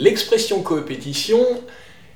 L'expression coopétition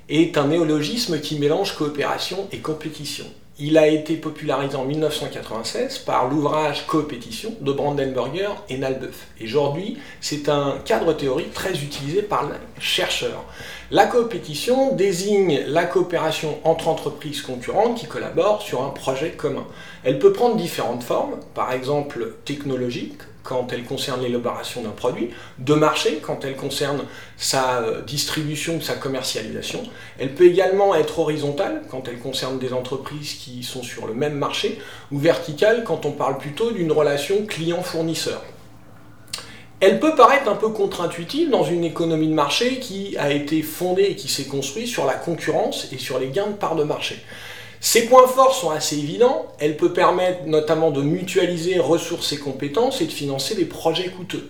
est un néologisme qui mélange coopération et compétition. Il a été popularisé en 1996 par l'ouvrage Coopétition de Brandenburger et Nalbeuf. Aujourd'hui, c'est un cadre théorique très utilisé par les chercheurs. La coopétition désigne la coopération entre entreprises concurrentes qui collaborent sur un projet commun. Elle peut prendre différentes formes, par exemple technologique, quand elle concerne l'élaboration d'un produit, de marché quand elle concerne sa euh, distribution ou sa commercialisation. Elle peut également être horizontale quand elle concerne des entreprises qui sont sur le même marché, ou verticale quand on parle plutôt d'une relation client-fournisseur. Elle peut paraître un peu contre-intuitive dans une économie de marché qui a été fondée et qui s'est construite sur la concurrence et sur les gains de part de marché. Ces points forts sont assez évidents. Elle peut permettre notamment de mutualiser ressources et compétences et de financer des projets coûteux.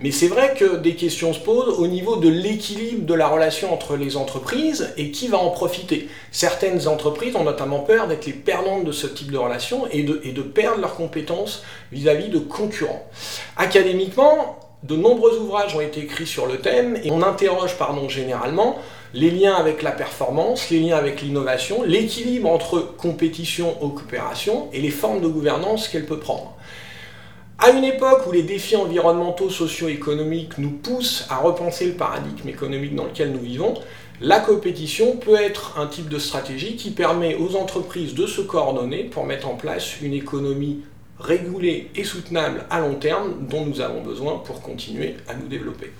Mais c'est vrai que des questions se posent au niveau de l'équilibre de la relation entre les entreprises et qui va en profiter. Certaines entreprises ont notamment peur d'être les perdantes de ce type de relation et de, et de perdre leurs compétences vis-à-vis de concurrents. Académiquement, de nombreux ouvrages ont été écrits sur le thème et on interroge pardon, généralement les liens avec la performance, les liens avec l'innovation, l'équilibre entre compétition coopération et les formes de gouvernance qu'elle peut prendre. À une époque où les défis environnementaux, socio-économiques nous poussent à repenser le paradigme économique dans lequel nous vivons, la compétition peut être un type de stratégie qui permet aux entreprises de se coordonner pour mettre en place une économie régulée et soutenable à long terme dont nous avons besoin pour continuer à nous développer.